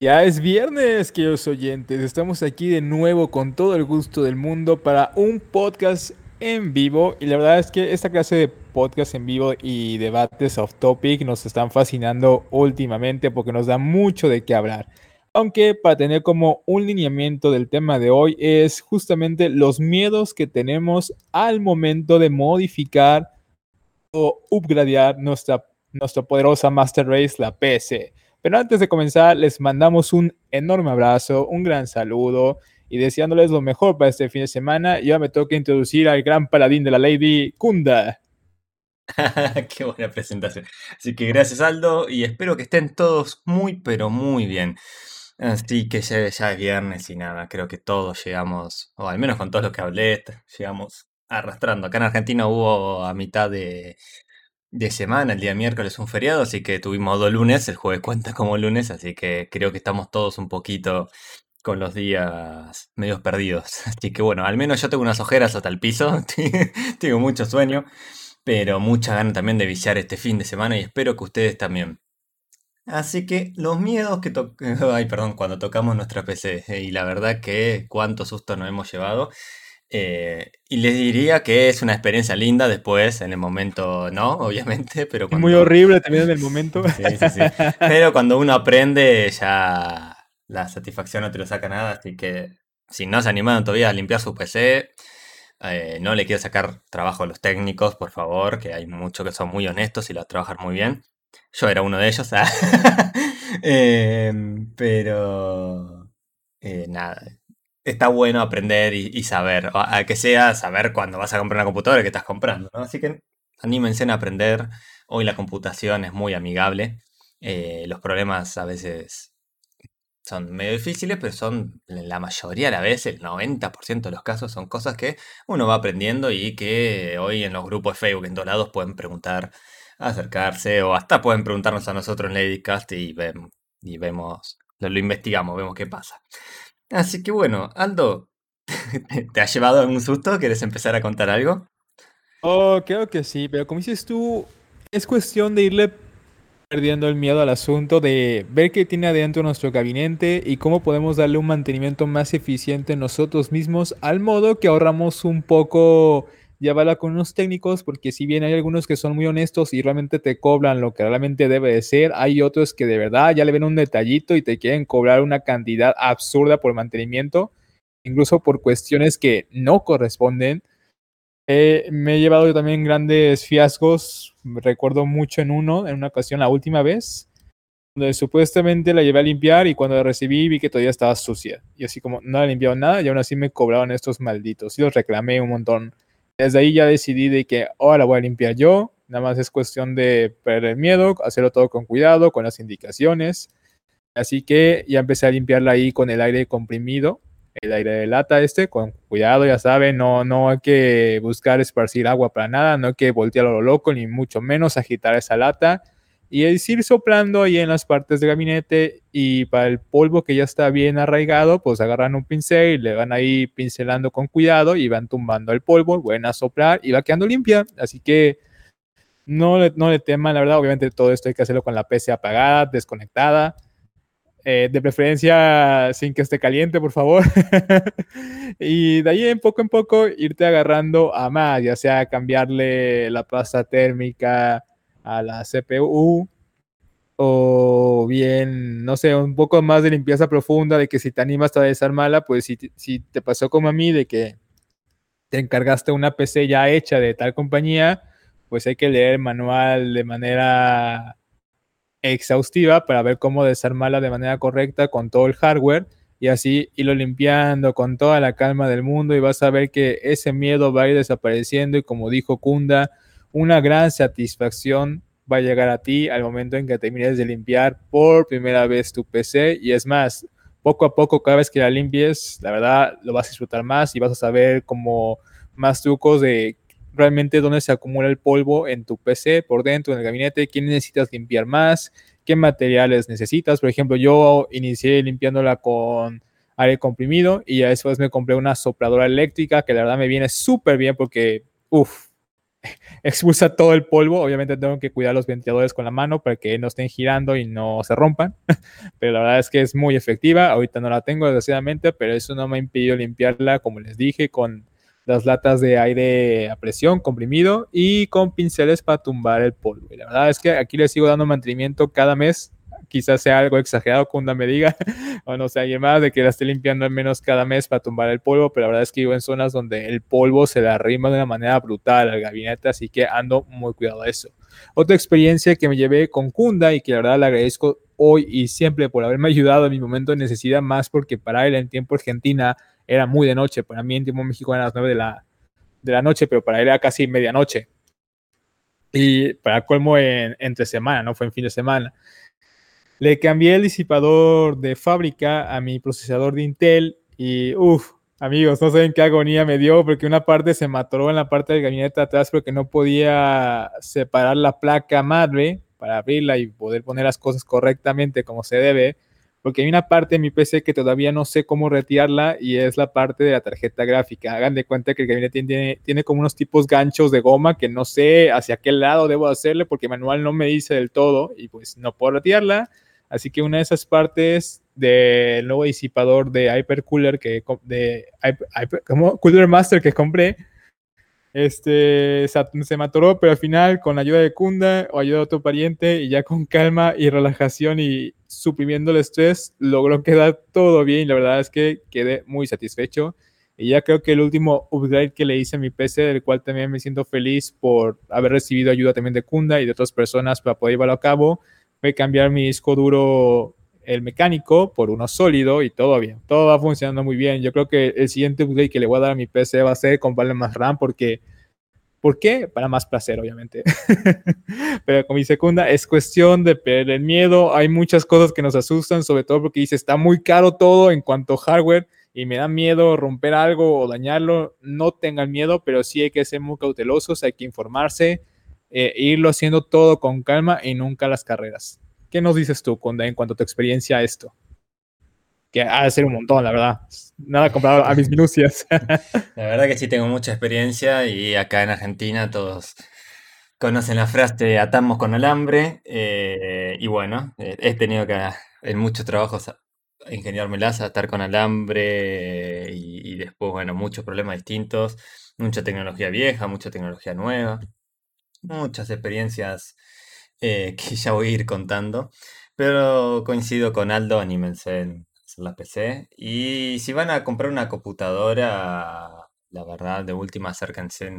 Ya es viernes, queridos oyentes. Estamos aquí de nuevo con todo el gusto del mundo para un podcast en vivo. Y la verdad es que esta clase de podcast en vivo y debates off topic nos están fascinando últimamente porque nos da mucho de qué hablar. Aunque para tener como un lineamiento del tema de hoy es justamente los miedos que tenemos al momento de modificar o upgradear nuestra, nuestra poderosa Master Race, la PC. Pero antes de comenzar, les mandamos un enorme abrazo, un gran saludo y deseándoles lo mejor para este fin de semana. Ya me toca introducir al gran paladín de la Lady, Kunda. Qué buena presentación. Así que gracias Aldo y espero que estén todos muy pero muy bien. Así que ya es viernes y nada, creo que todos llegamos, o al menos con todos los que hablé, llegamos arrastrando. Acá en Argentina hubo a mitad de, de semana, el día miércoles un feriado, así que tuvimos dos lunes, el jueves cuenta como lunes, así que creo que estamos todos un poquito con los días medios perdidos. Así que bueno, al menos yo tengo unas ojeras hasta el piso, tengo mucho sueño, pero mucha ganas también de viciar este fin de semana y espero que ustedes también. Así que los miedos que Ay, perdón, cuando tocamos nuestra PC, y la verdad que cuánto susto nos hemos llevado. Eh, y les diría que es una experiencia linda después, en el momento no, obviamente, pero cuando... Muy horrible también en el momento. Sí, sí, sí. Pero cuando uno aprende ya la satisfacción no te lo saca nada, así que si no se animaron todavía a limpiar su PC, eh, no le quiero sacar trabajo a los técnicos, por favor, que hay muchos que son muy honestos y lo trabajan muy bien. Yo era uno de ellos, ¿ah? em, pero eh, nada, está bueno aprender y, saber, a que sea saber cuando vas a comprar una computadora que estás comprando, ¿no? Así que anímense a aprender. Hoy la computación es muy amigable. Eh, los problemas a veces son medio difíciles, pero son la mayoría a la vez, el 90% de los casos son cosas que uno va aprendiendo y que hoy en los grupos de Facebook en todos lados pueden preguntar, acercarse o hasta pueden preguntarnos a nosotros en Ladycast y, y vemos, lo investigamos, vemos qué pasa. Así que bueno, Aldo, ¿te ha llevado un susto? ¿Quieres empezar a contar algo? Oh, creo que sí, pero como dices tú, es cuestión de irle perdiendo el miedo al asunto, de ver qué tiene adentro nuestro gabinete y cómo podemos darle un mantenimiento más eficiente nosotros mismos, al modo que ahorramos un poco llévala con unos técnicos, porque si bien hay algunos que son muy honestos y realmente te cobran lo que realmente debe de ser, hay otros que de verdad ya le ven un detallito y te quieren cobrar una cantidad absurda por mantenimiento, incluso por cuestiones que no corresponden. Eh, me he llevado yo también grandes fiascos, recuerdo mucho en uno, en una ocasión la última vez, donde supuestamente la llevé a limpiar y cuando la recibí vi que todavía estaba sucia. Y así como no la limpiado nada y aún así me cobraban estos malditos y los reclamé un montón. Desde ahí ya decidí de que ahora voy a limpiar yo, nada más es cuestión de perder el miedo, hacerlo todo con cuidado, con las indicaciones. Así que ya empecé a limpiarla ahí con el aire comprimido, el aire de lata este, con cuidado, ya saben, no, no hay que buscar esparcir agua para nada, no hay que voltearlo a lo loco, ni mucho menos agitar esa lata y es ir soplando ahí en las partes del gabinete y para el polvo que ya está bien arraigado, pues agarran un pincel y le van ahí pincelando con cuidado y van tumbando el polvo, van a soplar y va quedando limpia. Así que no le, no le teman, la verdad, obviamente todo esto hay que hacerlo con la PC apagada, desconectada. Eh, de preferencia sin que esté caliente, por favor. y de ahí en poco en poco irte agarrando a más, ya sea cambiarle la pasta térmica, a la CPU o bien, no sé, un poco más de limpieza profunda, de que si te animas a desarmarla, pues si, si te pasó como a mí, de que te encargaste una PC ya hecha de tal compañía, pues hay que leer el manual de manera exhaustiva para ver cómo desarmarla de manera correcta con todo el hardware y así irlo limpiando con toda la calma del mundo y vas a ver que ese miedo va a ir desapareciendo y como dijo Kunda, una gran satisfacción va a llegar a ti al momento en que termines de limpiar por primera vez tu PC y es más, poco a poco cada vez que la limpies, la verdad lo vas a disfrutar más y vas a saber como más trucos de realmente dónde se acumula el polvo en tu PC, por dentro, en el gabinete, qué necesitas limpiar más, qué materiales necesitas. Por ejemplo, yo inicié limpiándola con aire comprimido y después me compré una sopladora eléctrica que la verdad me viene súper bien porque, uff, expulsa todo el polvo. Obviamente tengo que cuidar los ventiladores con la mano para que no estén girando y no se rompan. pero la verdad es que es muy efectiva. Ahorita no la tengo desgraciadamente, pero eso no me ha impedido limpiarla, como les dije, con las latas de aire a presión comprimido y con pinceles para tumbar el polvo. Y la verdad es que aquí le sigo dando mantenimiento cada mes. Quizás sea algo exagerado cuando me diga, o no sé, alguien más, de que la esté limpiando al menos cada mes para tumbar el polvo, pero la verdad es que vivo en zonas donde el polvo se le arrima de una manera brutal al gabinete, así que ando muy cuidado a eso. Otra experiencia que me llevé con Kunda y que la verdad le agradezco hoy y siempre por haberme ayudado en mi momento de necesidad, más porque para él en tiempo Argentina era muy de noche. Para mí en tiempo México eran las 9 de la, de la noche, pero para él era casi medianoche. Y para colmo en, entre semana, no fue en fin de semana. Le cambié el disipador de fábrica a mi procesador de Intel y uff, amigos, no saben qué agonía me dio porque una parte se mató en la parte del gabinete atrás porque no podía separar la placa madre para abrirla y poder poner las cosas correctamente como se debe porque hay una parte de mi PC que todavía no sé cómo retirarla y es la parte de la tarjeta gráfica. Hagan de cuenta que el gabinete tiene, tiene como unos tipos ganchos de goma que no sé hacia qué lado debo hacerle porque el manual no me dice del todo y pues no puedo retirarla. Así que una de esas partes del nuevo disipador de Hypercooler que de como Cooler Master que compré este, se me atoró, pero al final, con la ayuda de Kunda o ayuda de otro pariente, y ya con calma y relajación y suprimiendo el estrés, logró quedar todo bien. Y la verdad es que quedé muy satisfecho. Y ya creo que el último upgrade que le hice a mi PC, del cual también me siento feliz por haber recibido ayuda también de Kunda y de otras personas para poder llevarlo a cabo, fue cambiar mi disco duro, el mecánico, por uno sólido y todo bien. Todo va funcionando muy bien. Yo creo que el siguiente upgrade que le voy a dar a mi PC va a ser comprarle más RAM porque ¿Por qué? Para más placer, obviamente. Pero con mi segunda es cuestión de perder el miedo. Hay muchas cosas que nos asustan, sobre todo porque dice, está muy caro todo en cuanto a hardware y me da miedo romper algo o dañarlo. No tengan miedo, pero sí hay que ser muy cautelosos, hay que informarse, e irlo haciendo todo con calma y nunca las carreras. ¿Qué nos dices tú, Conda, en cuanto a tu experiencia a esto? que ha de ser un montón, la verdad. Nada comparado a mis minucias. La verdad que sí tengo mucha experiencia y acá en Argentina todos conocen la frase atamos con alambre eh, y bueno, eh, he tenido que en muchos trabajos ingeniármelas a estar con alambre y, después, bueno, muchos problemas distintos, mucha tecnología vieja, mucha tecnología nueva, muchas experiencias eh, que ya voy a ir contando, pero coincido con Aldo, anímense en la PC. Y si van a comprar una computadora, la verdad, de última, acérquense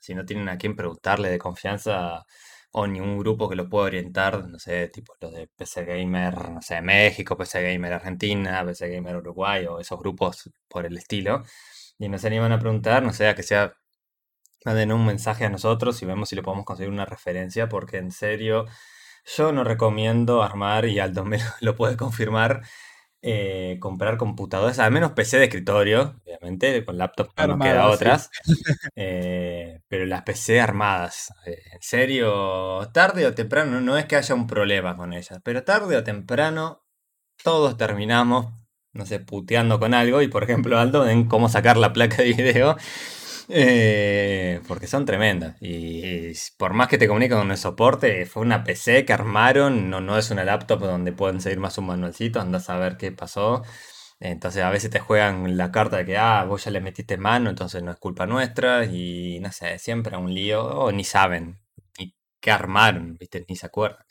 si no tienen a quien preguntarle de confianza o ningún grupo que lo pueda orientar, no sé, tipo los de PC Gamer, no sé, México, PC Gamer Argentina, PC Gamer Uruguay o esos grupos por el estilo. Y nos animan a preguntar, no sé, a que sea, manden un mensaje a nosotros y vemos si le podemos conseguir una referencia, porque en serio, yo no recomiendo armar, y Aldo me lo puede confirmar, eh, comprar computadoras, al menos PC de escritorio, obviamente, con laptop no queda otras, eh, pero las PC armadas, eh, en serio, tarde o temprano, no es que haya un problema con ellas, pero tarde o temprano todos terminamos, no sé, puteando con algo y por ejemplo Aldo en cómo sacar la placa de video eh, porque son tremendas. Y, por más que te comuniquen con el soporte, fue una PC que armaron, no, no es una laptop donde pueden seguir más un manualcito, andas a ver qué pasó. Entonces a veces te juegan la carta de que, ah, vos ya le metiste mano, entonces no es culpa nuestra. Y no sé, siempre un lío, o ni saben, ni qué armaron, ¿viste? Ni se acuerdan.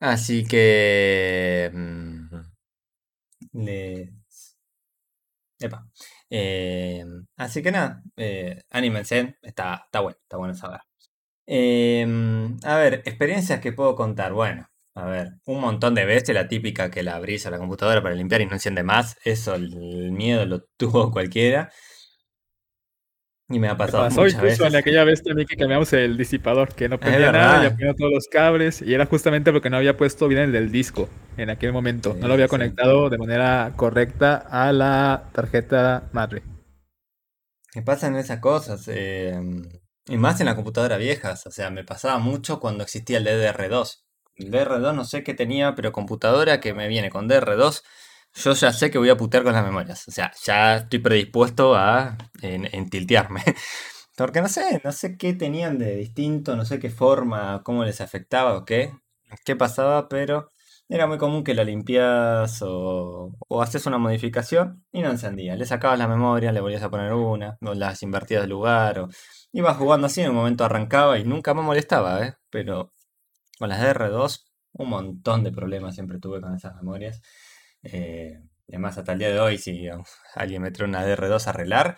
Así que... Mm, le, Epa. Eh, así que nada, eh, anímense, está, está bueno, está bueno saber. Em, a ver, experiencias que puedo contar. Bueno, a ver, un montón de veces la típica que la abrís a la computadora para limpiar y no enciende más. Eso, el miedo lo tuvo cualquiera. Y me ha pasado pasó muchas incluso en aquella vez también que cambiamos el disipador, que no prendía nada, y apagó todos los cables, y era justamente porque no había puesto bien el del disco en aquel momento. no lo había conectado de manera correcta a la tarjeta madre. Me pasan esas cosas, em, y más en las computadoras viejas. O sea, me pasaba mucho cuando existía el DDR2. El DDR2 no sé qué tenía, pero computadora que me viene con DDR2 yo ya sé que voy a putear con las memorias. O sea, ya estoy predispuesto a en, tiltearme. Porque no sé, no sé qué tenían de distinto, no sé qué forma, cómo les afectaba o qué, qué pasaba, pero era muy común que la limpias o, o haces una modificación y no encendía. Le sacabas la memoria, le volvías a poner una, o las invertías de lugar, o ibas jugando así, en un momento arrancaba y nunca me molestaba, ¿eh? Pero con las DR2, un montón de problemas siempre tuve con esas memorias. Eh, además, hasta el día de hoy, si alguien me trae una DR2 a arreglar,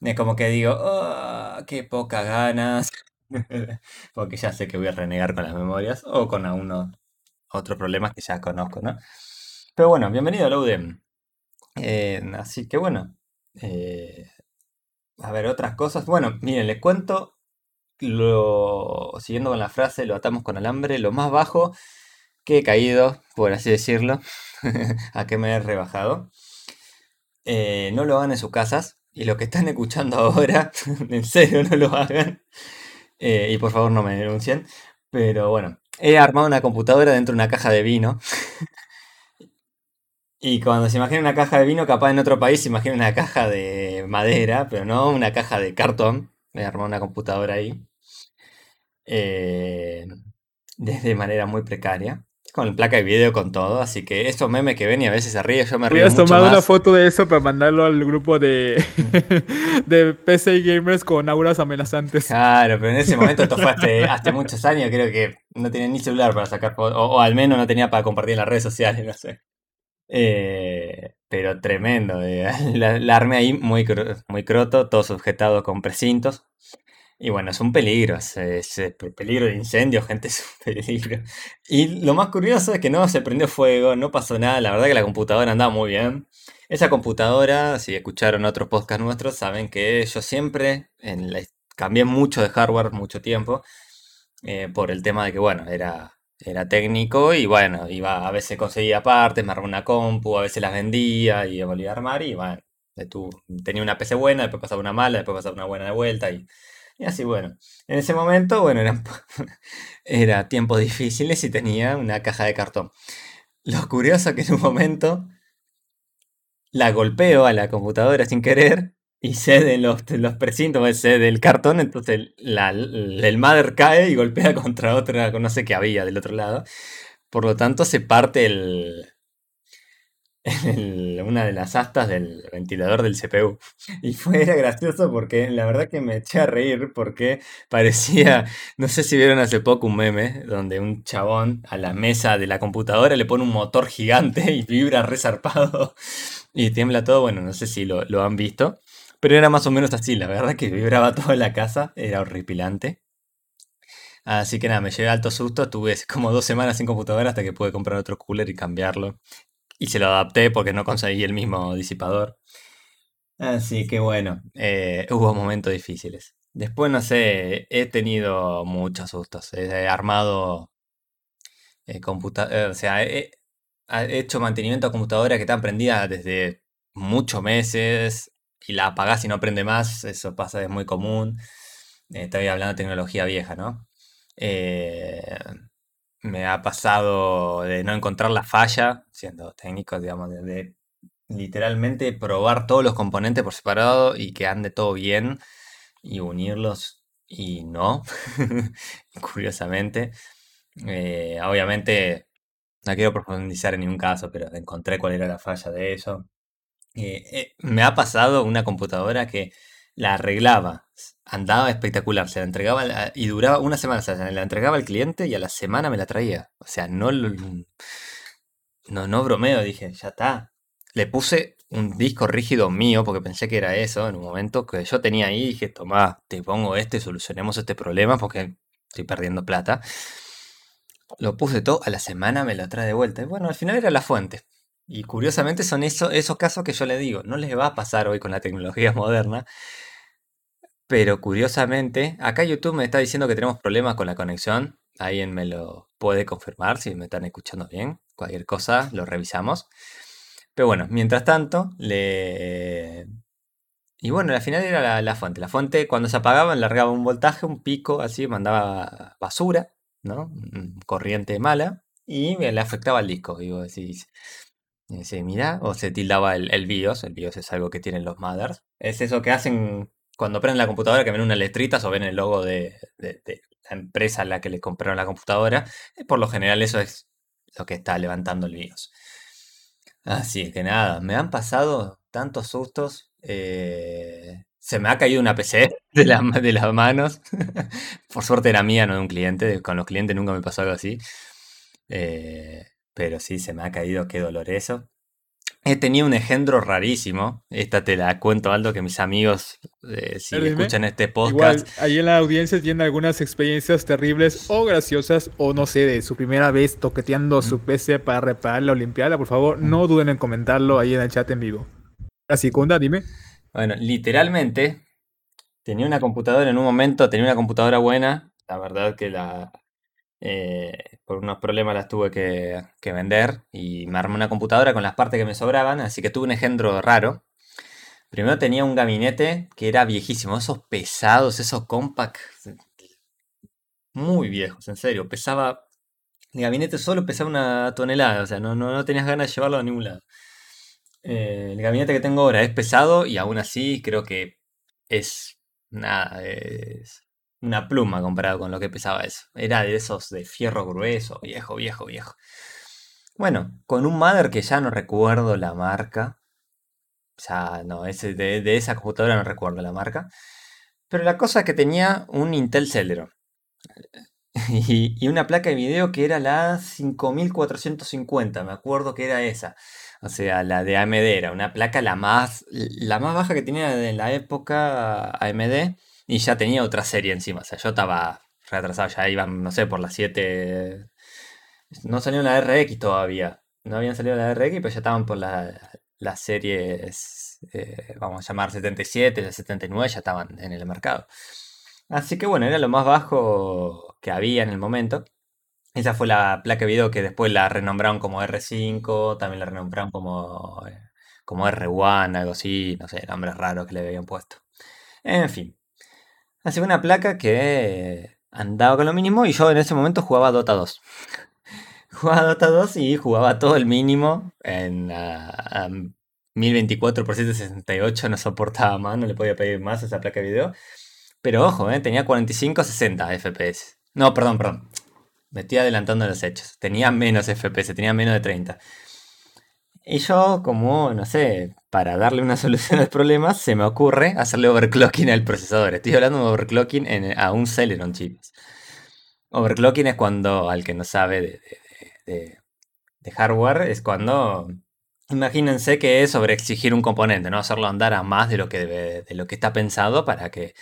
es como que digo, oh, qué pocas ganas. Porque ya sé que voy a renegar con las memorias o con algunos otros problemas que ya conozco, ¿no? Pero bueno, bienvenido a Loudem. Eh, así que bueno, eh, a ver, otras cosas. Bueno, miren, les cuento, lo, siguiendo con la frase, lo atamos con alambre, lo más bajo que he caído, por así decirlo, a que me he rebajado. Eh, no lo hagan en sus casas. Y lo que están escuchando ahora, en serio, no lo hagan. Eh, y por favor no me denuncien. Pero bueno, he armado una computadora dentro de una caja de vino. y cuando se imagina una caja de vino, capaz en otro país se imagina una caja de madera, pero no una caja de cartón. He armado una computadora ahí. Eh, de manera muy precaria con placa de video, con todo. Así que estos memes que ven y a veces se ríe, yo me río. Hubieras tomado una foto de eso para mandarlo al grupo de, de PC Gamers con auras amenazantes. Claro, pero en ese momento, esto fue hace, muchos años, creo que no tenía ni celular para sacar fotos, o, al menos no tenía para compartir en las redes sociales, no sé. Eh, pero tremendo, eh. la, armé ahí muy, muy croto, todo sujetado con precintos. Y bueno, es un peligro, es, peligro de incendio, gente, es un peligro. Y lo más curioso es que no se prendió fuego, no pasó nada, la verdad que la computadora andaba muy bien. Esa computadora, si escucharon otros podcasts nuestros, saben que yo siempre cambié mucho de hardware mucho tiempo, eh, por el tema de que, bueno, era, era técnico y bueno, iba, a veces conseguía partes, me armaba una compu, a veces las vendía y volvía a armar y bueno, tenía una PC buena, después pasaba una mala, después pasaba una buena de vuelta y y así, bueno, en ese momento, bueno, eran, era tiempos difíciles y tenía una caja de cartón. Lo curioso que en un momento la golpeo a la computadora sin querer y cede los, los precintos, cede el cartón, entonces el mother cae y golpea contra otra, no sé qué había del otro lado. Por lo tanto, se parte el, en una de las astas del ventilador del CPU. Y fue gracioso porque la verdad que me eché a reír porque parecía, no sé si vieron hace poco un meme donde un chabón a la mesa de la computadora le pone un motor gigante y vibra resarpado y tiembla todo. Bueno, no sé si lo, lo han visto, pero era más o menos así. La verdad que vibraba toda la casa, era horripilante. Así que nada, me llevé alto susto. Tuve como dos semanas sin computadora hasta que pude comprar otro cooler y cambiarlo. Y se lo adapté porque no conseguí el mismo disipador. Así que bueno, eh, hubo momentos difíciles. Después, no sé, he tenido muchos sustos. He armado eh, computadora, o sea, he, hecho mantenimiento a computadora que está prendida desde muchos meses y la apagás y no prende más. Eso pasa, es muy común. Eh, estoy hablando de tecnología vieja, ¿no? Me ha pasado de no encontrar la falla, siendo técnico, digamos, de, literalmente probar todos los componentes por separado y que ande todo bien y unirlos y no, curiosamente. Eh, obviamente no quiero profundizar en ningún caso, pero encontré cuál era la falla de eso. Eh, eh, me ha pasado una computadora que la arreglaba, andaba espectacular, se la entregaba y duraba una semana, o sea, la entregaba al cliente y a la semana me la traía. O sea, no, no, no bromeo, dije, ya está. Le puse un disco rígido mío porque pensé que era eso en un momento que yo tenía ahí dije, toma, te pongo este, solucionemos este problema porque estoy perdiendo plata. Lo puse todo, a la semana me lo trae de vuelta. Y bueno, al final era la fuente. Y curiosamente son eso, esos casos que yo le digo, no les va a pasar hoy con la tecnología moderna, pero curiosamente, acá YouTube me está diciendo que tenemos problemas con la conexión. Alguien me lo puede confirmar si me están escuchando bien. Cualquier cosa lo revisamos. Pero bueno, mientras tanto, le... Y bueno, al final era la, fuente. La fuente cuando se apagaba largaba un voltaje, un pico, así, mandaba basura, ¿no? Corriente mala. Y le afectaba al disco. Digo, decís, mira, o se tildaba el, el BIOS. El BIOS es algo que tienen los mothers. Es eso que hacen cuando prenden la computadora que ven unas letritas o ven el logo de, la empresa a la que le compraron la computadora. Por lo general eso es lo que está levantando el BIOS. Así que nada, me han pasado tantos sustos. eh, se me ha caído una PC de, la- de las manos. Por suerte era mía, no de un cliente. Con los clientes nunca me pasó algo así. Eh, pero sí, se me ha caído, qué dolor eso. He tenido un engendro rarísimo. Esta te la cuento, Aldo, que mis amigos, eh, si escuchan este Igual, podcast, ahí en la audiencia tienen algunas experiencias terribles o graciosas, o no sé, de su primera vez toqueteando su PC para repararla o limpiarla. Por favor, no duden en comentarlo ahí en el chat en vivo. La segunda, dime. Bueno, literalmente tenía una computadora en un momento, tenía una computadora buena, la verdad que la eh, por unos problemas las tuve que, que vender y me armé una computadora con las partes que me sobraban, así que tuve un engendro raro. Primero tenía un gabinete que era viejísimo, esos pesados, esos compact, muy viejos, en serio, pesaba, el gabinete solo pesaba una tonelada, o sea, no, no, no tenías ganas de llevarlo a ningún lado. Eh, el gabinete que tengo ahora es pesado y aún así creo que es nada, es una pluma comparado con lo que pesaba eso. Era de esos de fierro grueso, viejo, viejo, viejo. Bueno, con un mother que ya no recuerdo la marca. Ya no, ese, de, de esa computadora no recuerdo la marca. Pero la cosa es que tenía un Intel Celeron. Y, y una placa de video que era la 5450, me acuerdo que era esa. O sea, la de AMD era una placa la más, la más baja que tenía en la época AMD y ya tenía otra serie encima. O sea, yo estaba retrasado, ya iban, no sé, por las 7. No salió la RX todavía. No habían salido la RX, pero ya estaban por la- las series, eh, vamos a llamar 77, la 79, ya estaban en el mercado. Así que bueno, era lo más bajo que había en el momento. Esa fue la placa de video que después la renombraron como R5, también la renombraron como, eh, como R1, algo así, no sé, nombres raros que le habían puesto. En fin, así que una placa que andaba con lo mínimo y yo en ese momento jugaba Dota 2. Jugaba Dota 2 y jugaba todo el mínimo en ah, a 1024 por 768, no soportaba más, no le podía pedir más esa placa de video. Pero ojo, eh, tenía 45-60 FPS. No, perdón, perdón. Me estoy adelantando los hechos. Tenía menos FPS, tenía menos de 30. Y yo, como, no sé, para darle una solución al problema, se me ocurre hacerle overclocking al procesador. Estoy hablando de overclocking en- a un Celeron, chicos. Overclocking es cuando, al que no sabe de- de- de hardware, es cuando, imagínense que es sobreexigir un componente, ¿no? Hacerlo andar a más de lo que, debe- de lo que está pensado para que,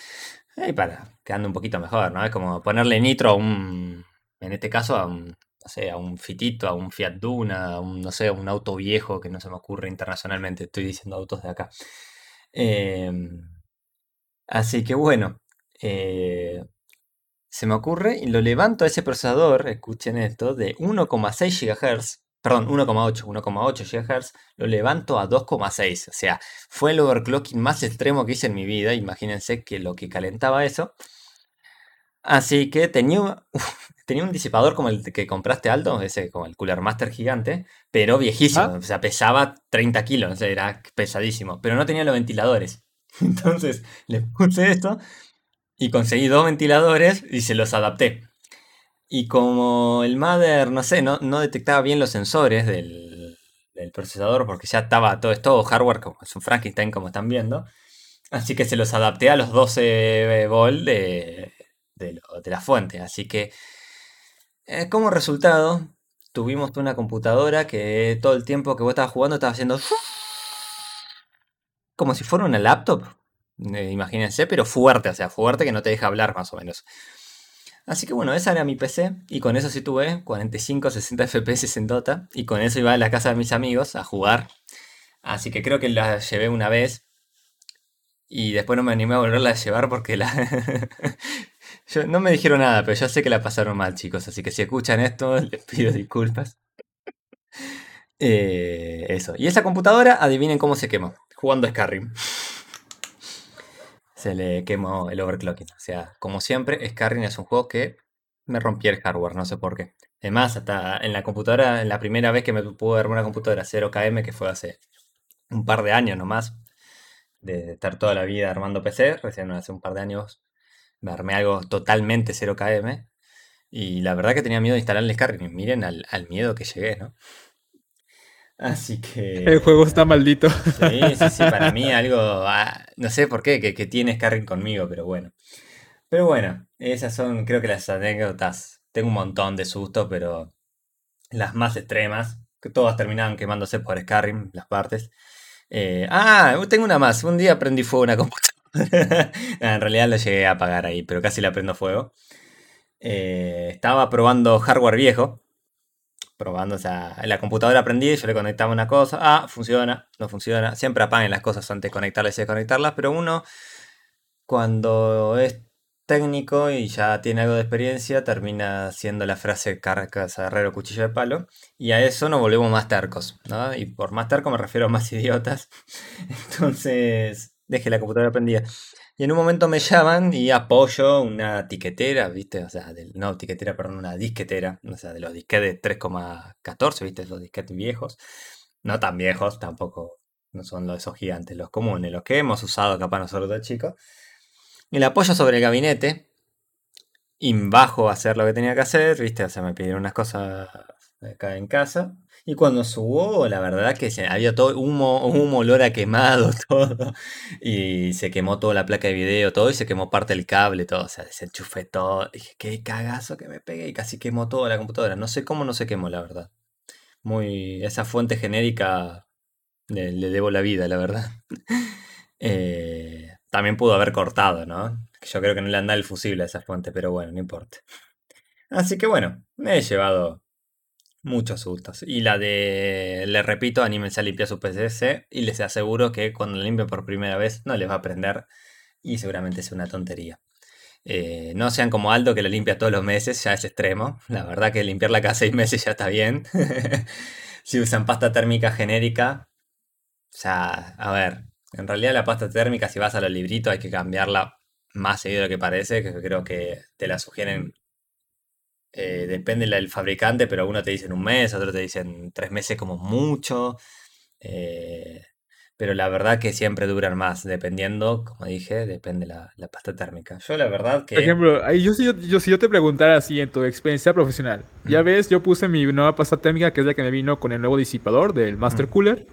eh, para que ande un poquito mejor, ¿no? Es como ponerle nitro a un, en este caso, a un, no sé, a un Fitito, a un Fiat Duna, a un, no sé, a un auto viejo que no se me ocurre internacionalmente, estoy diciendo autos de acá. Em, así que bueno, eh, se me ocurre y lo levanto a ese procesador, escuchen esto, de 1,6 GHz, perdón, 1,8, 1,8 GHz, lo levanto a 2,6. O sea, fue el overclocking más extremo que hice en mi vida. Imagínense que lo que calentaba eso. Así que tenía, un- tenía un disipador como el que compraste alto, ese como el Cooler Master gigante, pero viejísimo. Ah. O sea, pesaba 30 kilos, era pesadísimo. Pero no tenía los ventiladores. Entonces le puse esto y conseguí dos ventiladores y se los adapté. Y como el Mother, no sé, no, no detectaba bien los sensores del, procesador porque ya estaba todo, es todo hardware, como es un Frankenstein como están viendo. Así que se los adapté a los 12 volt de, de la fuente. Así que eh, como resultado tuvimos una computadora que todo el tiempo que vos estabas jugando estaba haciendo como si fuera una laptop. Eh, imagínense, pero fuerte, o sea, fuerte que no te deja hablar más o menos. Así que bueno, esa era mi PC y con eso sí tuve 45, 60 FPS en Dota y con eso iba a la casa de mis amigos a jugar. Así que creo que la llevé una vez y después no me animé a volverla a llevar porque la... No me dijeron nada, pero yo sé que la pasaron mal, chicos, así que si escuchan esto, les pido disculpas. Eh, eso. Y esa computadora, adivinen cómo se quemó. Jugando Skyrim. Se le quemó el overclocking. O sea, como siempre, Skyrim es un juego que me rompía el hardware, no sé por qué. Además, hasta en la computadora, en la primera vez que me pude armar una computadora 0KM, que fue hace un par de años nomás, de estar toda la vida armando PC. Recién hace un par de años me armé algo totalmente 0KM. Y la verdad que tenía miedo de instalar el Skyrim. Miren al, miedo que llegué, ¿no? Así que... El juego está maldito. Sí, sí, sí, para mí algo... Ah, no sé por qué, que, que tiene Skyrim conmigo, pero bueno. Pero bueno, esas son creo que las anécdotas. Tengo un montón de sustos, pero las más extremas, que todas terminaban quemándose por Skyrim, las partes. Eh, ah, tengo una más. Un día prendí fuego una computadora. en realidad lo llegué a apagar ahí, pero casi la prendo fuego. Eh, estaba probando hardware viejo. Probando, o sea, la computadora aprendí, yo le conectaba una cosa, ah, funciona, no funciona. Siempre apaguen las cosas antes de conectarlas y desconectarlas, pero uno, cuando es técnico y ya tiene algo de experiencia, termina siendo la frase carcas, herrero, cuchillo de palo. Y a eso nos volvemos más tercos, ¿no? Y por más terco me refiero a más idiotas. Entonces, dejé la computadora prendida. Y en un momento me llaman y apoyo una tiquetera, ¿viste? O sea, no, tiquetera, perdón, una disquetera. O sea, de los disquetes 3,14, ¿viste? Los disquetes viejos. No tan viejos, tampoco no son los esos gigantes, los comunes, los que hemos usado capaz nosotros de chicos. Y la apoyo sobre el gabinete. Y bajo a hacer lo que tenía que hacer, ¿viste? O sea, me pidieron unas cosas acá en casa. Y cuando subo, la verdad que había todo humo, humo, olor a quemado, todo. Y se quemó toda la placa de video, todo, y se quemó parte del cable, todo. O sea, desenchufé todo. dije, qué cagazo que me pegué y casi quemó toda la computadora. No sé cómo no se quemó, la verdad. Muy. Esa fuente genérica le, debo la vida, la verdad. Eh, también pudo haber cortado, ¿no? Yo creo que no le anda el fusible a esa fuente, pero bueno, no importa. Así que bueno, me he llevado muchos sustos. Y la de, le repito, anímense a limpiar su PC y les aseguro que cuando lo limpien por primera vez no les va a prender y seguramente es una tontería. Eh, no sean como Aldo que lo limpia todos los meses, ya es extremo. La verdad que limpiarla cada seis meses ya está bien. si usan pasta térmica genérica, o sea, a ver, en realidad la pasta térmica, si vas a los libritos, hay que cambiarla más seguido de lo que parece, que creo que te la sugieren. Eh, depende del fabricante, pero uno te dicen un mes, otro te dicen tres meses como mucho. Eh, pero la verdad que siempre duran más, dependiendo, como dije, depende la, la pasta térmica. Yo la verdad que... Por ejemplo, yo, si yo, si yo te preguntara así en tu experiencia profesional, ya ves, yo puse mi nueva pasta térmica, que es la que me vino con el nuevo disipador del Master Cooler.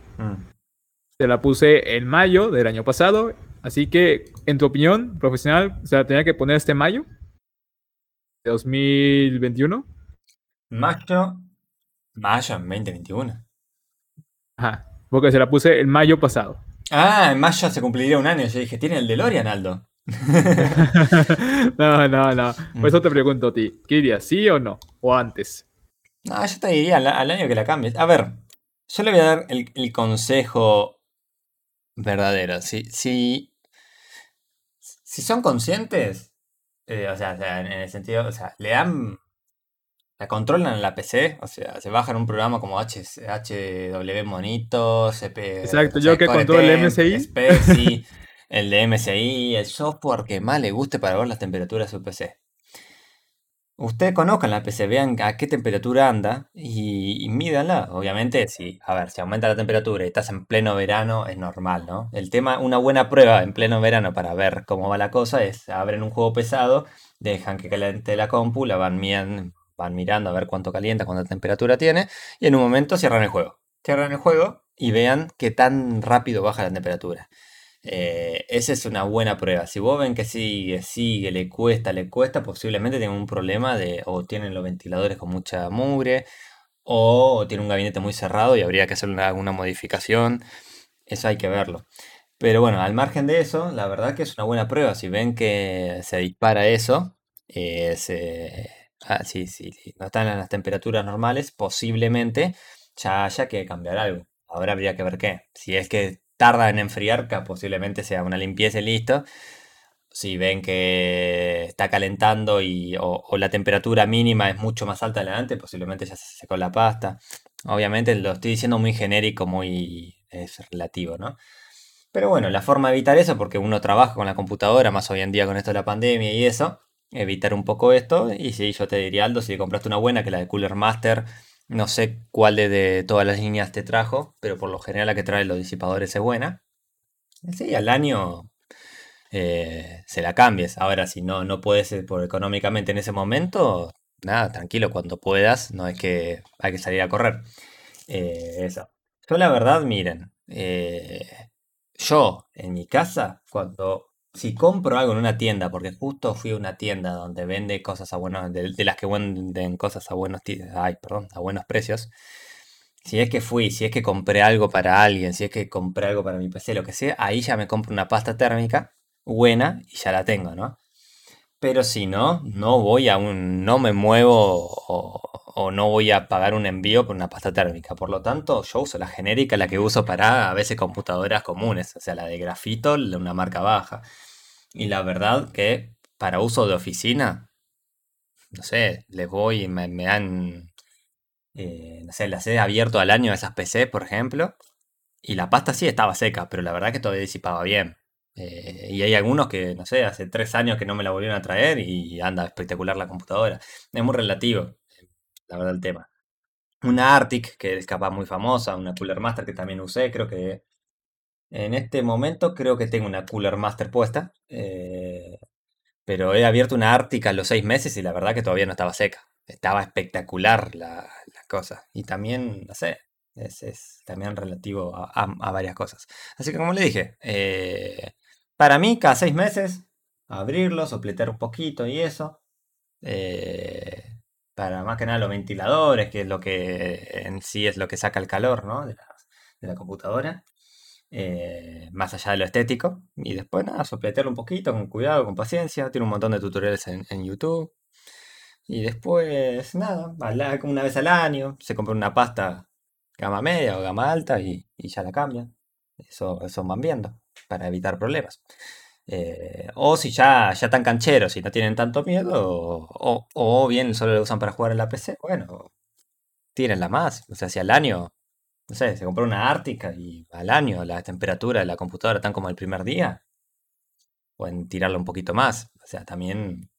Te la puse en mayo del año pasado. Así que, en tu opinión profesional, se la tenía que poner este mayo 2021. Mayo. Mayo en 2021. Ajá. Porque se la puse el mayo pasado. Ah, en mayo se cumpliría un año. Yo dije, ¿tiene el DeLorean, Aldo? no, no, no. Por eso te pregunto a ti. ¿Qué dirías? ¿Sí o no? ¿O antes? No, yo te diría al, año que la cambies. A ver, yo le voy a dar el consejo verdadero. Si, si, si son conscientes, eh, o, sea, en el sentido, o sea, le dan, la controlan en la PC, o sea, se bajan un programa como H, HW Monito, CP. Exacto, yo que con todo el MSI. el de MSI, el software que más le guste para ver las temperaturas de su PC. Ustedes conozcan la PC, vean a qué temperatura anda y, y, mídanla. Obviamente, si, a ver, si aumenta la temperatura y estás en pleno verano, es normal, ¿no? El tema, una buena prueba en pleno verano para ver cómo va la cosa es, abren un juego pesado, dejan que caliente la compu, la van, van mirando a ver cuánto calienta, cuánta temperatura tiene, y en un momento cierran el juego. Cierran el juego y vean qué tan rápido baja la temperatura. Eh, esa es una buena prueba. Si vos ven que sigue, sigue, le cuesta, le cuesta, posiblemente tienen un problema de o tienen los ventiladores con mucha mugre o tiene un gabinete muy cerrado y habría que hacer alguna modificación. Eso hay que verlo. Pero bueno, al margen de eso, la verdad que es una buena prueba. Si ven que se dispara eso, eh, ah, si, no están en las temperaturas normales, posiblemente ya haya que cambiar algo. Ahora habría que ver qué. Si es que tarda en enfriar, que posiblemente sea una limpieza y listo. Si ven que está calentando y, o, la temperatura mínima es mucho más alta adelante, posiblemente ya se secó la pasta. Obviamente lo estoy diciendo muy genérico, muy es relativo, ¿no? Pero bueno, la forma de evitar eso, porque uno trabaja con la computadora, más hoy en día con esto de la pandemia y eso, evitar un poco esto. Y si yo te diría, Aldo, si compraste una buena, que la de Cooler Master no sé cuál de, todas las líneas te trajo, pero por lo general la que trae los disipadores es buena. Sí, al año eh, se la cambies. Ahora, si no, no puedes eh, por económicamente en ese momento, nada, tranquilo, cuando puedas, no es que hay que salir a correr. Eh, eso. Yo la verdad, miren, yo en mi casa, cuando si compro algo en una tienda, porque justo fui a una tienda donde vende cosas a buenos, de, las que venden cosas a buenos, ay, perdón, a buenos precios. Si es que fui, si es que compré algo para alguien, si es que compré algo para mi PC, lo que sea, ahí ya me compro una pasta térmica buena y ya la tengo, ¿no? Pero si no, no voy a un, no me muevo o, no voy a pagar un envío por una pasta térmica. Por lo tanto, yo uso la genérica, la que uso para a veces computadoras comunes, o sea, la de grafito, una marca baja. Y la verdad que para uso de oficina, no sé, les voy, me, me han, eh, no sé, las he abierto al año esas PC, por ejemplo, y la pasta sí estaba seca, pero la verdad que todavía disipaba bien. Eh, y hay algunos que, no sé, hace tres años que no me la volvieron a traer y anda espectacular la computadora. Es muy relativo, la verdad, el tema. Una Arctic, que es capaz muy famosa, una Cooler Master que también usé, creo que en este momento creo que tengo una Cooler Master puesta. Eh, pero he abierto una Arctic a los seis meses y la verdad que todavía no estaba seca. Estaba espectacular la, cosa. Y también, no sé, es, también relativo a, varias cosas. Así que como le dije, eh, para mí, cada seis meses, abrirlo, sopletar un poquito y eso. Eh, para más que nada los ventiladores, que es lo que en sí es lo que saca el calor ¿no? de, la, computadora. Eh, más allá de lo estético. Y después nada, sopletearlo un poquito, con cuidado, con paciencia. Tiene un montón de tutoriales en, YouTube. Y después, nada, como una vez al año, se compra una pasta gama media o gama alta y, y ya la cambia. Eso, eso van viendo para evitar problemas. Eh, o si ya, ya están cancheros y no tienen tanto miedo, o, bien solo lo usan para jugar en la PC, bueno, tírenla más. O sea, si al año, no sé, se compró una Ártica y al año la temperatura de la computadora están como el primer día, pueden tirarla un poquito más. O sea, también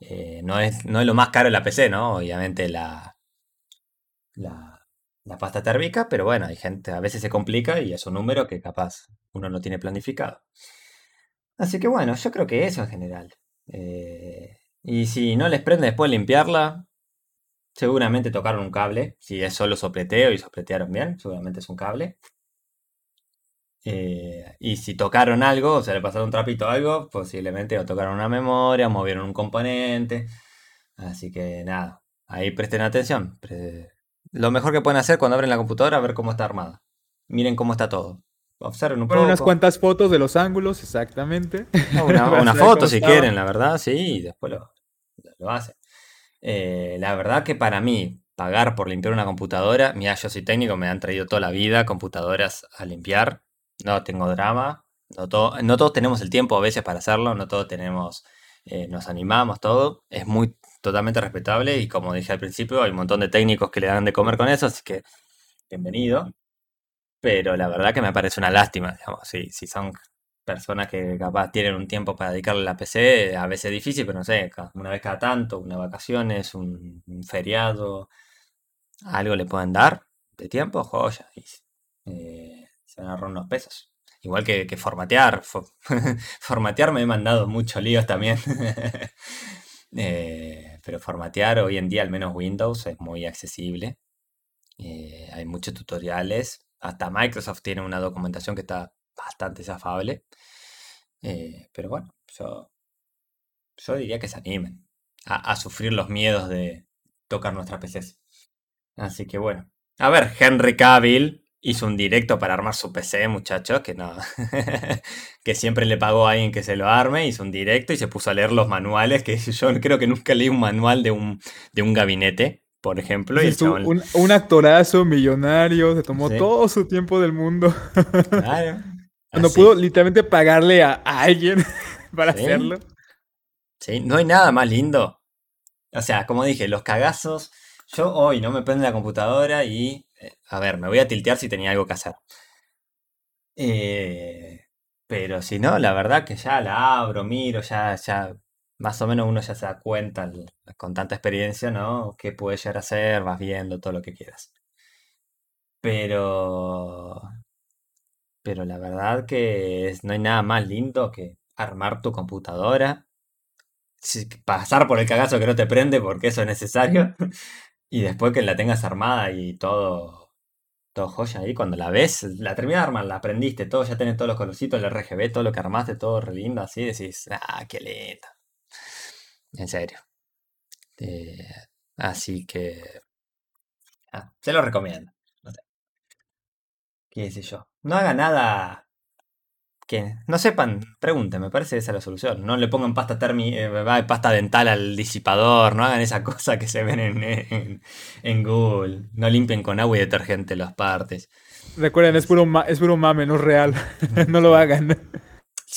eh, no, es, no es lo más caro la PC, ¿no? Obviamente la, la la pasta térmica, pero bueno, hay gente, a veces se complica y es un número que capaz uno no tiene planificado. Así que bueno, yo creo que eso en general. Eh, y si no les prende después limpiarla, seguramente tocaron un cable. Si es solo sopleteo y sopletearon bien, seguramente es un cable. Eh, y si tocaron algo, o sea, le pasaron un trapito o algo, posiblemente o tocaron una memoria, movieron un componente. Así que nada, ahí presten atención. Lo mejor que pueden hacer cuando abren la computadora es ver cómo está armada. Miren cómo está todo. Observen un poco. unas cuantas fotos de los ángulos, exactamente. Una, foto si quieren, la verdad, sí, y después lo, lo hacen. Eh, la verdad que para mí, pagar por limpiar una computadora, mira, yo soy técnico, me han traído toda la vida computadoras a limpiar. No tengo drama. No, no todos tenemos el tiempo a veces para hacerlo, no todos tenemos, eh, nos animamos, todo. Es muy totalmente respetable y como dije al principio, hay un montón de técnicos que le dan de comer con eso, así que bienvenido. Pero la verdad que me parece una lástima, si, si son personas que capaz tienen un tiempo para dedicarle a la PC, a veces es difícil, pero no sé, una vez cada tanto, una vacaciones, un, feriado, algo le pueden dar de tiempo, joya, y eh, se van a ahorrar unos pesos. Igual que, que formatear. formatear me he mandado muchos líos también. Eh, pero formatear hoy en día, al menos Windows, es muy accesible. Eh, hay muchos tutoriales. Hasta Microsoft tiene una documentación que está bastante afable. Eh, pero bueno, yo, yo diría que se animen a, a sufrir los miedos de tocar nuestras PCs. Así que bueno. A ver, Henry Cavill hizo un directo para armar su PC, muchachos, que no, que siempre le pagó a alguien que se lo arme, hizo un directo y se puso a leer los manuales, que yo creo que nunca leí un manual de un, de un gabinete, por ejemplo. Y un, actorazo millonario, se tomó todo su tiempo del mundo. Claro. No pudo literalmente pagarle a, alguien para hacerlo. Sí, no hay nada más lindo. O sea, como dije, los cagazos. Yo hoy no me prende la computadora y a ver, me voy a tiltear si tenía algo que hacer. Eh, pero si no, la verdad que ya la abro, miro, ya, ya, más o menos uno ya se da cuenta con tanta experiencia, ¿no? ¿Qué puede llegar a hacer? Vas viendo todo lo que quieras. Pero, pero la verdad que es- no hay nada más lindo que armar tu computadora, pasar por el cagazo que no te prende porque eso es necesario, y después que la tengas armada y todo, todo joya ahí, cuando la ves, la terminas de armar, la aprendiste, todo, ya tenés todos los colorcitos, el RGB, todo lo que armaste, todo re lindo, así, decís, ah, qué lindo. En serio. Eh, así que, ah, se lo recomiendo. No sé, qué sé yo. No haga nada que no sepan, pregunten, me parece esa es la solución. No le pongan pasta termi, eh, pasta dental al disipador, no hagan esa cosa que se ven en, en- en Google. No limpien con agua y detergente las partes. Recuerden, es puro, ma- es puro mame, no es real. no lo hagan.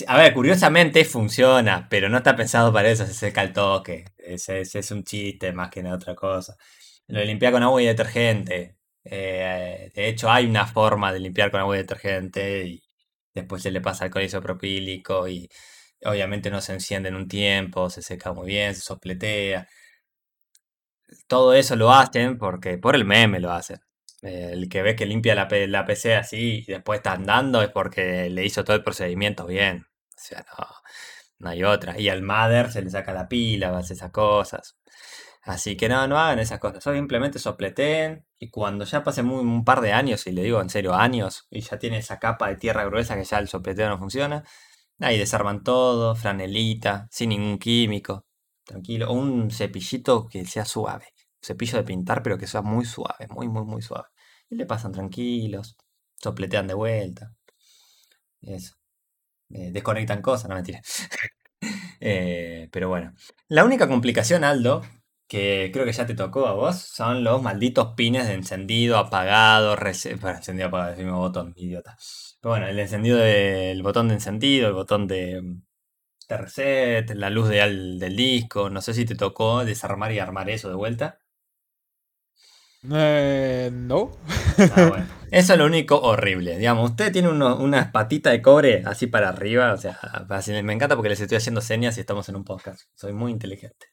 A ver, curiosamente funciona, pero no está pensado para eso, se seca el toque. Ese es un chiste más que nada otra cosa. Lo de limpiar con agua y detergente. eh, de hecho, hay una forma de limpiar con agua y detergente y después se le pasa alcohol isopropílico y obviamente no se enciende en un tiempo, se seca muy bien, se sopletea. Todo eso lo hacen porque por el meme lo hacen. Eh, El que ve que limpia la, la PC así y después está andando es porque le hizo todo el procedimiento bien. O sea, no, no hay otra. Y al mother se le saca la pila, hace esas cosas. Así que no, no hagan esas cosas. Simplemente sopleteen y cuando ya pasen muy- un par de años, y le digo en serio años, y ya tiene esa capa de tierra gruesa que ya el sopleteo no funciona, ahí desarman todo, franelita, sin ningún químico, tranquilo. O un cepillito que sea suave. Cepillo de pintar, pero que sea muy suave, muy, muy, muy suave. Y le pasan tranquilos, sopletean de vuelta. Eso. Eh, desconectan cosas, no mentira. Eh, pero bueno. La única complicación, Aldo, que creo que ya te tocó a vos, son los malditos pines de encendido, apagado, rese- bueno, encendido, apagado, mismo botón, idiota. Pero bueno, el encendido del botón de encendido, el botón de, de reset, la luz de al- del disco, no sé si te tocó desarmar y armar eso de vuelta. Eh, no. Ah, bueno. Eso es lo único horrible. Digamos, usted tiene uno- unas patitas de cobre así para arriba. O sea, así me encanta porque les estoy haciendo señas y estamos en un podcast. Soy muy inteligente.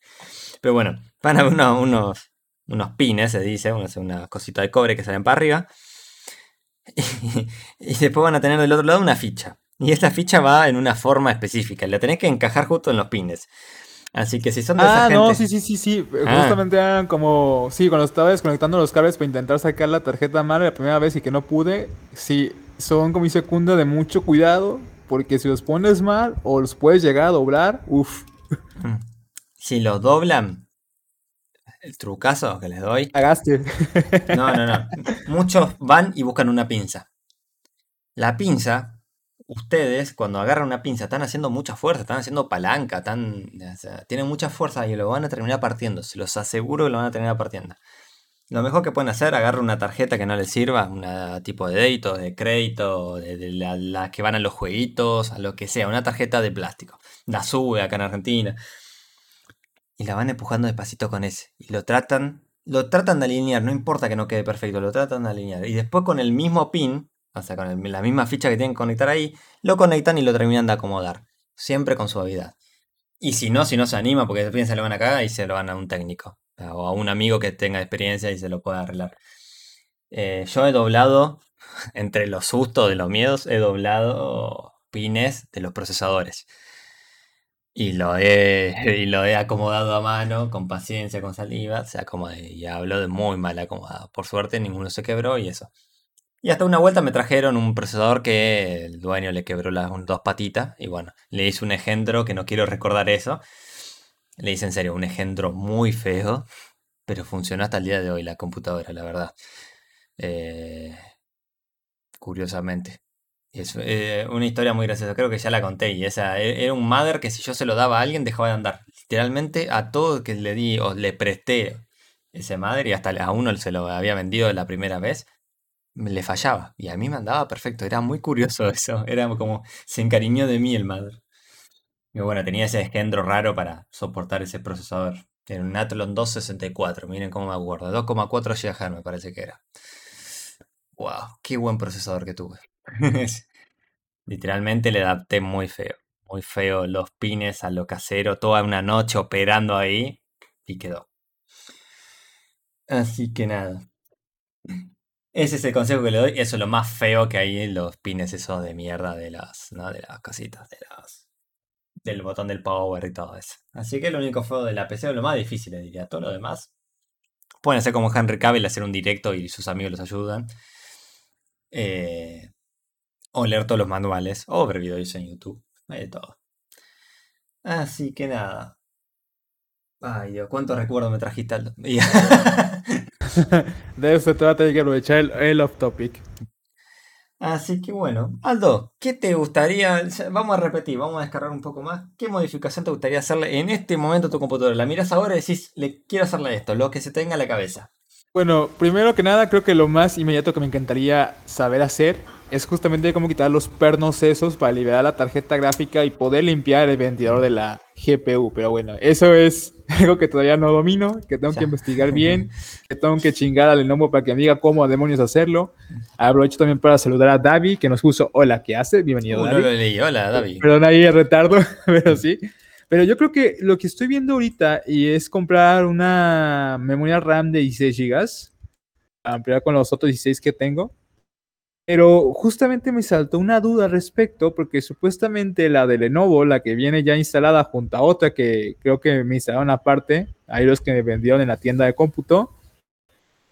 Pero bueno, van a ver unos, unos, unos pines, se dice, unas, unas cositas de cobre que salen para arriba. Y, y después van a tener del otro lado una ficha. Y esta ficha va en una forma específica. La tenés que encajar justo en los pines. Así que si son de esa Ah, no, gente- sí, sí, sí, sí. Ah. Justamente eran como. Sí, cuando estaba desconectando los cables para intentar sacar la tarjeta madre la primera vez y que no pude. Sí, son como dice Kunda de mucho cuidado. Porque si los pones mal o los puedes llegar a doblar, uff, Mm. Si los doblan, el trucazo que les doy. cagaste. No, no, no. Muchos van y buscan una pinza. La pinza, ustedes cuando agarran una pinza están haciendo mucha fuerza, están haciendo palanca, están, o sea, tienen mucha fuerza y lo van a terminar partiendo. Se los aseguro que lo van a terminar partiendo. Lo mejor que pueden hacer, agarrar una tarjeta que no les sirva, una tipo de débito, de crédito, de, de la- las que van a los jueguitos, a lo que sea, una tarjeta de plástico. La sube acá en Argentina. Y la van empujando despacito con ese. Y lo tratan, lo tratan de alinear, no importa que no quede perfecto, lo tratan de alinear. Y después con el mismo pin, o sea, con la misma ficha que tienen que conectar ahí, lo conectan y lo terminan de acomodar. Siempre con suavidad. Y si no, si no se anima, porque se lo van a cagar y se lo van a un técnico. O a un amigo que tenga experiencia y se lo pueda arreglar. Eh, yo he doblado, entre los sustos de los miedos, he doblado pines de los procesadores. Y lo he, y lo he acomodado a mano, con paciencia, con saliva. Se acomoda y hablo de muy mal acomodado. Por suerte ninguno se quebró y eso. Y hasta una vuelta me trajeron un procesador que el dueño le quebró las dos patitas. Y bueno, le hice un engendro que no quiero recordar eso. Le hice en serio un engendro muy feo. Pero funcionó hasta el día de hoy la computadora, la verdad. Eh, curiosamente. Es eh, una historia muy graciosa, creo que ya la conté. Y esa e- era un mother que si yo se lo daba a alguien dejaba de andar. Literalmente a todo que le di o le presté ese mother y hasta a uno se lo había vendido la primera vez, le fallaba. Y a mí me andaba perfecto. Era muy curioso eso. Era como se encariñó de mí el mother. Y bueno, tenía ese engendro raro para soportar ese procesador. Era un Athlon 264, miren cómo me acuerdo. 2,4 GHz me parece que era. Wow, qué buen procesador que tuve. Literalmente le adapté muy feo. Muy feo los pines a lo casero, toda una noche operando ahí y quedó. Así que nada. Ese es el consejo que le doy. Eso es lo más feo que hay en los pines esos de mierda de las. De las cositas, de las, del botón del power y todo eso. Así que lo único feo de la PC es lo más difícil, diría. Todo lo demás. Pueden hacer como Henry Cavill, hacer un directo y sus amigos los ayudan. Eh, o leer todos los manuales. O ver videos en YouTube. Hay de todo. Así que nada. Ay, Dios, cuántos recuerdos me trajiste al... de eso se trata, hay que aprovechar el, off topic. Así que bueno, Aldo, ¿qué te gustaría? Vamos a repetir, vamos a descargar un poco más. ¿Qué modificación te gustaría hacerle en este momento a tu computadora? La miras ahora y decís, le quiero hacerle esto, lo que se tenga en la cabeza. Bueno, primero que nada, creo que lo más inmediato que me encantaría saber hacer es justamente cómo quitar los pernos esos para liberar la tarjeta gráfica y poder limpiar el ventilador de la GPU. Pero bueno, eso es algo que todavía no domino, que tengo que investigar bien, que tengo que chingar al Lenovo para que me diga cómo demonios hacerlo. Aprovecho también para saludar a Davi, que nos puso hola, ¿qué hace? Bienvenido, uh, No lo leí, hola, Davi. Perdón ahí el retardo, pero sí. Pero yo creo que lo que estoy viendo ahorita y es comprar una memoria RAM de 16 GB, ampliar con los otros 16 que tengo pero justamente me saltó una duda al respecto, porque supuestamente la de Lenovo, la que viene ya instalada junto a otra que creo que me instalaron aparte, ahí los que me vendieron en la tienda de cómputo.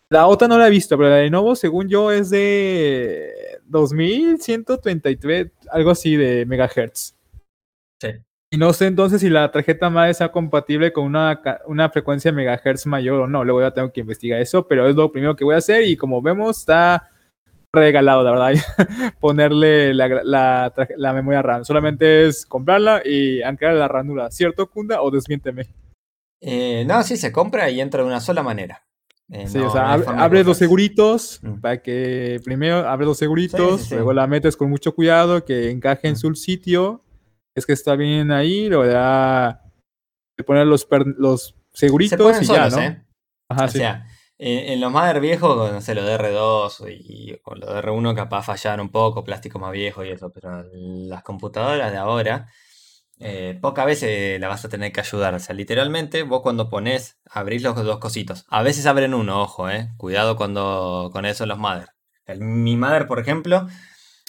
La otra no la he visto, pero la de Lenovo, según yo, es de 2133, algo así de megahertz. Sí. Y no sé entonces si la tarjeta madre sea compatible con una, una frecuencia de megahertz mayor o no. Luego ya tengo que investigar eso, pero es lo primero que voy a hacer. Y como vemos, está regalado, la verdad, ponerle la, memoria RAM. Solamente es comprarla y anclar la ranura. ¿Cierto, Kunda? ¿O desmiénteme? Eh, no, sí, se compra y entra de una sola manera. Eh, sí, o sea, abre, los seguritos mm. para que primero abre los seguritos, luego la metes con mucho cuidado, que encaje en mm. su sitio. Es que está bien ahí, luego ya poner los, los seguritos y ya, ¿no? ¿eh? Ajá, sí. En, los Mother viejos, no sé, los DR2 y, o los DR1 capaz fallar un poco, plástico más viejo y eso, pero las computadoras de ahora, eh, pocas veces la vas a tener que ayudar. O sea, literalmente vos cuando pones, abrís los dos cositos. A veces abren uno, ojo, eh. Cuidado cuando con eso los Mother. mi Mother, por ejemplo,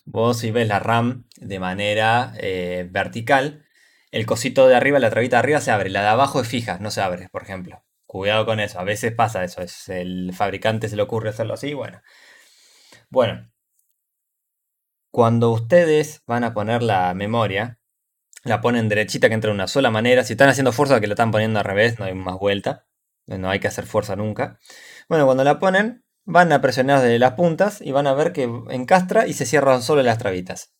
vos si ves la RAM de manera eh, vertical, el cosito de arriba, la trabita de arriba se abre, la de abajo es fija, no se abre, por ejemplo. Cuidado con eso, a veces pasa eso, es el fabricante se le ocurre hacerlo así, bueno. Bueno, cuando ustedes van a poner la memoria, la ponen derechita que entra de una sola manera. Si están haciendo fuerza que la están poniendo al revés, no hay más vuelta. No hay que hacer fuerza nunca. Bueno, cuando la ponen, van a presionar desde las puntas y van a ver que encastra y se cierran solo las trabitas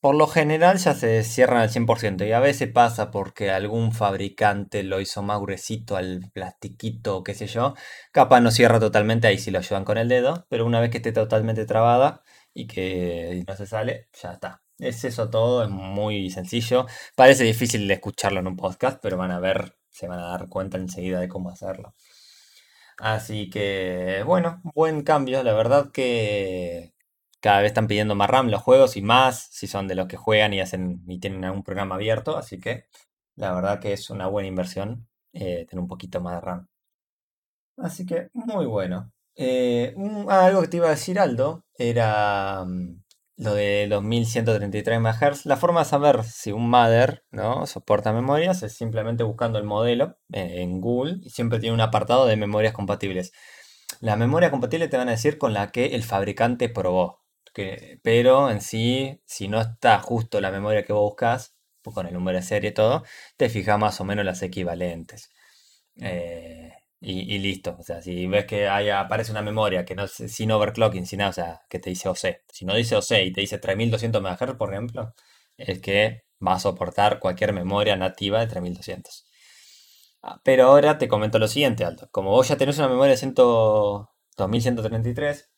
por lo general ya se cierran al 100% y a veces pasa porque algún fabricante lo hizo más gruesito al plastiquito, qué sé yo. Capaz no cierra totalmente, ahí sí lo ayudan con el dedo, pero una vez que esté totalmente trabada y que no se sale, ya está. Es eso todo, es muy sencillo. Parece difícil de escucharlo en un podcast, pero van a ver, se van a dar cuenta enseguida de cómo hacerlo. Así que, bueno, buen cambio. La verdad que cada vez están pidiendo más RAM los juegos y más si son de los que juegan y hacen y tienen algún programa abierto. Así que la verdad que es una buena inversión eh, tener un poquito más de RAM. Así que muy bueno. Eh, ah, algo que te iba a decir Aldo era mm, lo de los 1133 MHz. La forma de saber si un Mother ¿no? soporta memorias es simplemente buscando el modelo eh, en Google y siempre tiene un apartado de memorias compatibles. La memoria compatible te van a decir con la que el fabricante probó pero en sí, si no está justo la memoria que vos buscas, con el número de serie y todo, te fijas más o menos las equivalentes. Eh, y, listo. O sea, si ves que aparece una memoria que no sin overclocking, sin nada, o sea, que te dice OC. Si no dice OC y te dice 3200 MHz, por ejemplo, es que va a soportar cualquier memoria nativa de 3200. Ah, pero ahora te comento lo siguiente, Alto. Como vos ya tenés una memoria de 100, 2133,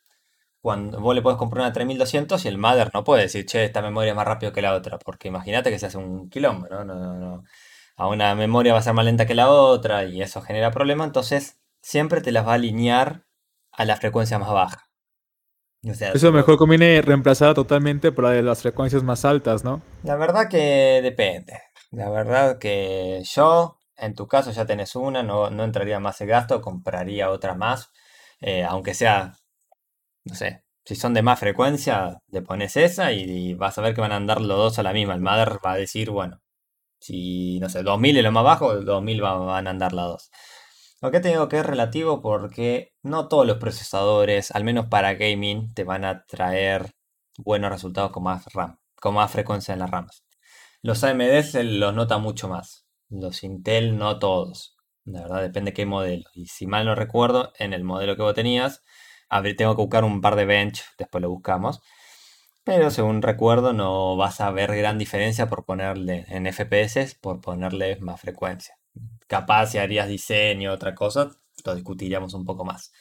cuando vos le puedes comprar una 3200 y el Mother no puede decir, che, esta memoria es más rápido que la otra, porque imagínate que se hace un quilombo, ¿no? No, no, no. A una memoria va a ser más lenta que la otra y eso genera problemas, entonces siempre te las va a alinear a la frecuencia más baja. eso mejor conviene reemplazar totalmente por la de las frecuencias más altas, ¿no? La verdad que depende. La verdad que yo, en tu caso ya tenés una, no, no entraría más el gasto, compraría otra más. Eh, aunque sea no sé, si son de más frecuencia, le pones esa y, vas a ver que van a andar los dos a la misma. El Mother va a decir, bueno, si, no sé, 2000 es lo más bajo, 2000 van a andar las dos. Lo que tengo que es relativo porque no todos los procesadores, al menos para gaming, te van a traer buenos resultados con más RAM, con más frecuencia en las RAMs. Los AMD se los nota mucho más. Los Intel no todos. La verdad depende qué modelo. Y si mal no recuerdo, en el modelo que vos tenías, tengo que buscar un par de bench, después lo buscamos. Pero según recuerdo, no vas a ver gran diferencia por ponerle en FPS, por ponerle más frecuencia. Capaz si harías diseño, otra cosa, lo discutiríamos un poco más.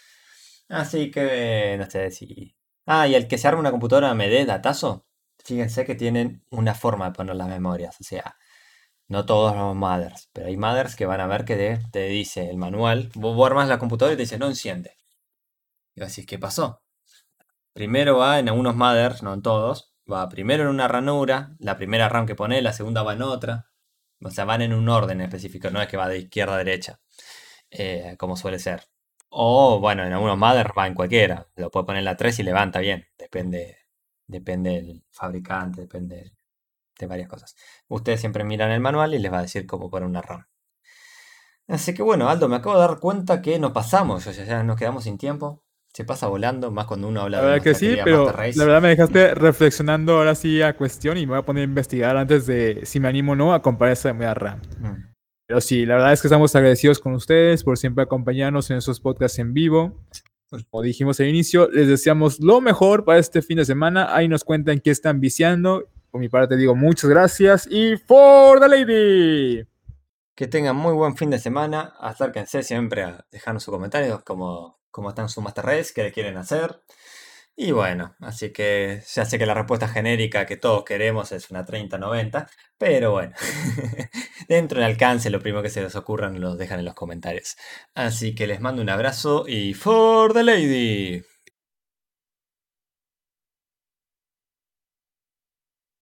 Así que, no sé si... Ah, y el que se arma una computadora AMD, datazo, fíjense que tienen una forma de poner las memorias. O sea, no todos los mothers, pero hay mothers que van a ver que te, dice el manual, vos armas la computadora y te dice no enciende. Y vas a decir, ¿qué pasó? Primero va en algunos mothers, no en todos, va primero en una ranura, la primera RAM que pone, la segunda va en otra. O sea, van en un orden específico, no es que va de izquierda a derecha, eh, como suele ser. O bueno, en algunos mothers va en cualquiera, lo puede poner en la 3 y levanta bien, depende, depende del fabricante, depende de varias cosas. Ustedes siempre miran el manual y les va a decir cómo poner una RAM. Así que bueno, Aldo, me acabo de dar cuenta que nos pasamos, o sea, ya nos quedamos sin tiempo. Se pasa volando, más cuando uno habla la verdad que sí, pero la verdad me dejaste reflexionando ahora sí a cuestión y me voy a poner a investigar antes de si me animo o no a comprar esa media RAM. Mm. Pero sí, la verdad es que estamos agradecidos con ustedes por siempre acompañarnos en esos podcasts en vivo. Como dijimos al inicio, les deseamos lo mejor para este fin de semana. Ahí nos cuentan qué están viciando. Por mi parte digo muchas gracias y for the lady. Que tengan muy buen fin de semana. Acérquense siempre a dejarnos sus comentarios como cómo están sus Master Race, qué le quieren hacer. Y bueno, así que ya sé que la respuesta genérica que todos queremos es una 30-90, pero bueno, dentro del alcance lo primero que se les ocurra lo dejan en los comentarios. Así que les mando un abrazo y for the lady.